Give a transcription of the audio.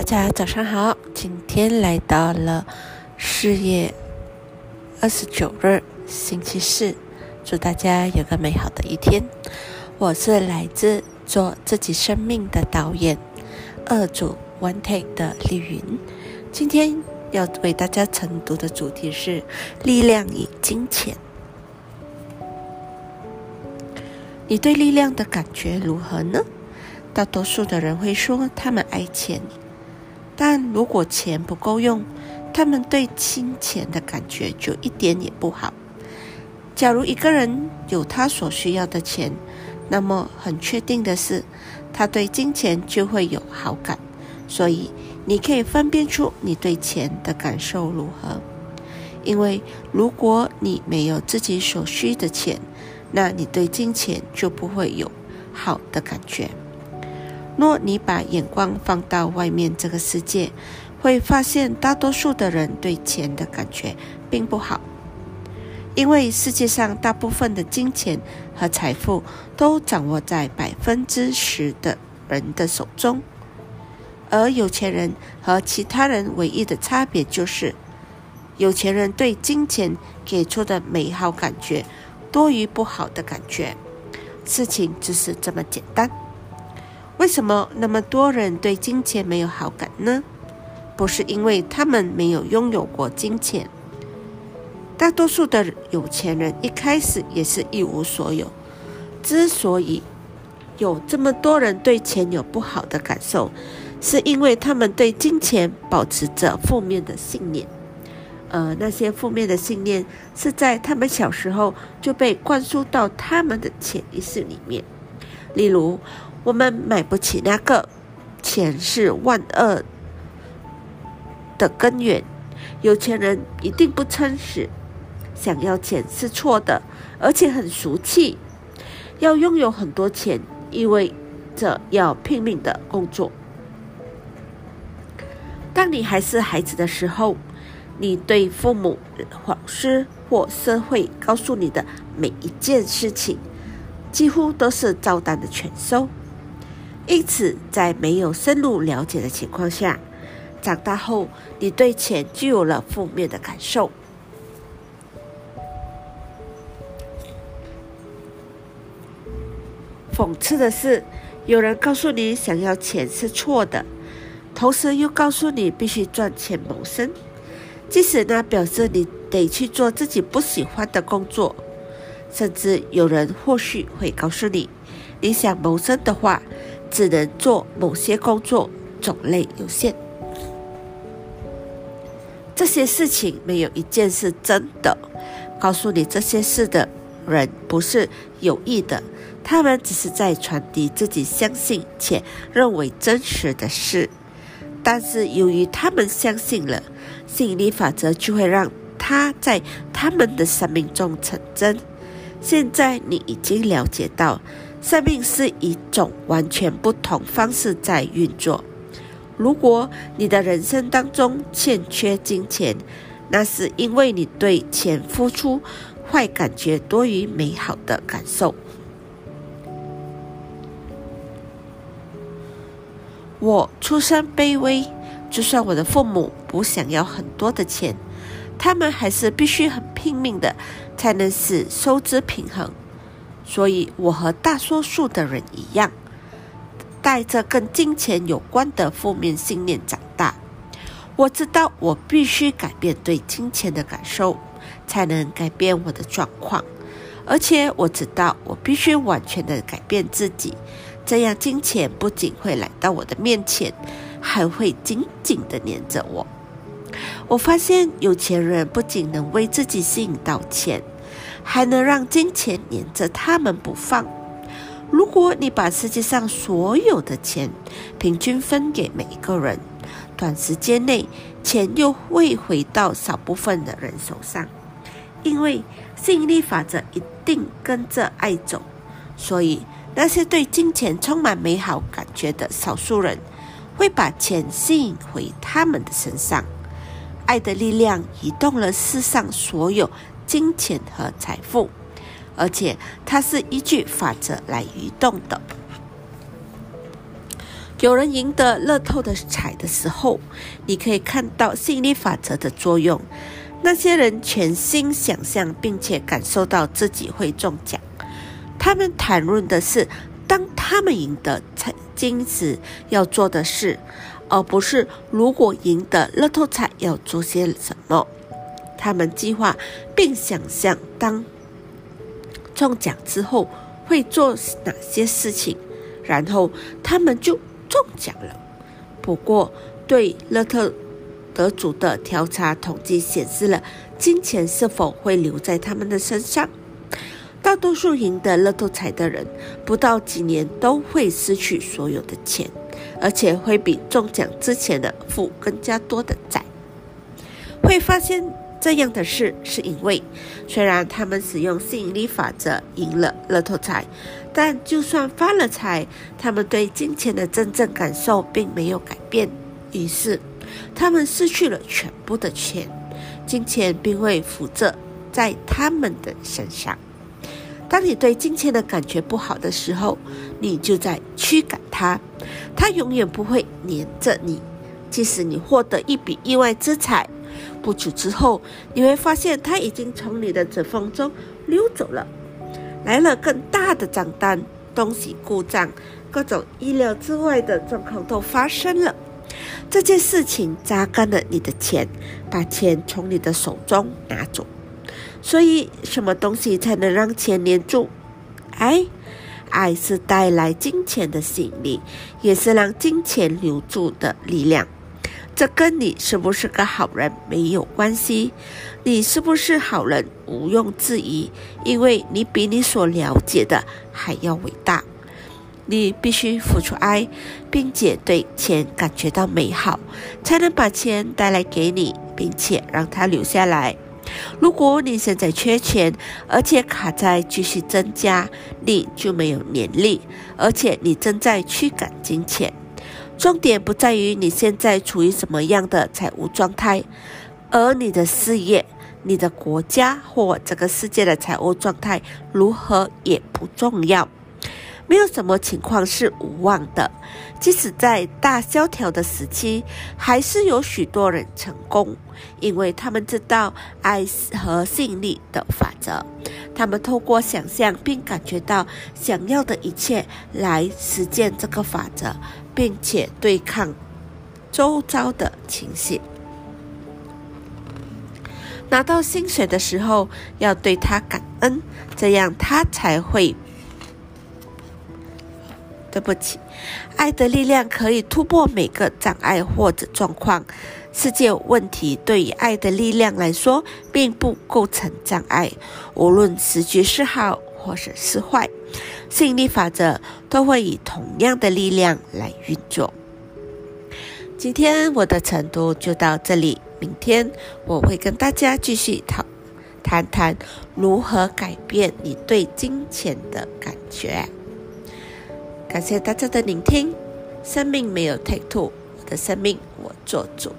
大家早上好，今天来到了四月二十九日，星期四，祝大家有个美好的一天。我是来自做自己生命的导演二组 One Take 的丽云，今天要为大家晨读的主题是力量与金钱。你对力量的感觉如何呢？大多数的人会说他们爱钱。但如果钱不够用，他们对金钱的感觉就一点也不好。假如一个人有他所需要的钱，那么很确定的是，他对金钱就会有好感。所以你可以分辨出你对钱的感受如何。因为如果你没有自己所需的钱，那你对金钱就不会有好的感觉。若你把眼光放到外面这个世界，会发现大多数的人对钱的感觉并不好，因为世界上大部分的金钱和财富都掌握在百分之十的人的手中，而有钱人和其他人唯一的差别就是，有钱人对金钱给出的美好感觉多于不好的感觉，事情就是这么简单。为什么那么多人对金钱没有好感呢？不是因为他们没有拥有过金钱。大多数的有钱人一开始也是一无所有。之所以有这么多人对钱有不好的感受，是因为他们对金钱保持着负面的信念。呃，那些负面的信念是在他们小时候就被灌输到他们的潜意识里面。例如，我们买不起那个，钱是万恶的根源。有钱人一定不诚实，想要钱是错的，而且很俗气。要拥有很多钱，意味着要拼命的工作。当你还是孩子的时候，你对父母、老师或社会告诉你的每一件事情，几乎都是照单的全收。因此，在没有深入了解的情况下，长大后你对钱就有了负面的感受。讽刺的是，有人告诉你想要钱是错的，同时又告诉你必须赚钱谋生，即使那表示你得去做自己不喜欢的工作。甚至有人或许会告诉你，你想谋生的话。只能做某些工作，种类有限。这些事情没有一件是真的。告诉你这些事的人不是有意的，他们只是在传递自己相信且认为真实的事。但是由于他们相信了，吸引力法则就会让它在他们的生命中成真。现在你已经了解到。生命是一种完全不同方式在运作。如果你的人生当中欠缺金钱，那是因为你对钱付出坏感觉多于美好的感受。我出身卑微，就算我的父母不想要很多的钱，他们还是必须很拼命的，才能使收支平衡。所以，我和大多数的人一样，带着跟金钱有关的负面信念长大。我知道我必须改变对金钱的感受，才能改变我的状况。而且，我知道我必须完全的改变自己，这样金钱不仅会来到我的面前，还会紧紧的黏着我。我发现，有钱人不仅能为自己吸引到钱。还能让金钱黏着他们不放。如果你把世界上所有的钱平均分给每一个人，短时间内钱又会回到少部分的人手上，因为吸引力法则一定跟着爱走。所以，那些对金钱充满美好感觉的少数人，会把钱吸引回他们的身上。爱的力量移动了世上所有。金钱和财富，而且它是依据法则来移动的。有人赢得乐透的彩的时候，你可以看到吸引力法则的作用。那些人全心想象并且感受到自己会中奖。他们谈论的是当他们赢得彩金时要做的事，而不是如果赢得乐透彩要做些什么。他们计划并想象当中奖之后会做哪些事情，然后他们就中奖了。不过，对乐透得主的调查统计显示了金钱是否会留在他们的身上。大多数赢得乐透彩的人，不到几年都会失去所有的钱，而且会比中奖之前的负更加多的债。会发现。这样的事是因为，虽然他们使用吸引力法则赢了乐透彩，但就算发了财，他们对金钱的真正感受并没有改变。于是，他们失去了全部的钱，金钱并会附着在他们的身上。当你对金钱的感觉不好的时候，你就在驱赶它，它永远不会黏着你，即使你获得一笔意外之财。不久之后，你会发现它已经从你的指缝中溜走了。来了更大的账单，东西故障，各种意料之外的状况都发生了。这件事情榨干了你的钱，把钱从你的手中拿走。所以，什么东西才能让钱黏住？爱，爱是带来金钱的吸引力，也是让金钱留住的力量。这跟你是不是个好人没有关系，你是不是好人毋庸置疑，因为你比你所了解的还要伟大。你必须付出爱，并且对钱感觉到美好，才能把钱带来给你，并且让它留下来。如果你现在缺钱，而且卡在继续增加，你就没有年力，而且你正在驱赶金钱。重点不在于你现在处于什么样的财务状态，而你的事业、你的国家或这个世界的财务状态如何也不重要。没有什么情况是无望的，即使在大萧条的时期，还是有许多人成功，因为他们知道爱和吸引力的法则。他们透过想象并感觉到想要的一切来实践这个法则。并且对抗周遭的情形。拿到薪水的时候，要对他感恩，这样他才会。对不起，爱的力量可以突破每个障碍或者状况。世界问题对于爱的力量来说，并不构成障碍，无论时局是好或者是坏。吸引力法则都会以同样的力量来运作。今天我的晨读就到这里，明天我会跟大家继续讨谈谈如何改变你对金钱的感觉。感谢大家的聆听，生命没有 take two，我的生命我做主。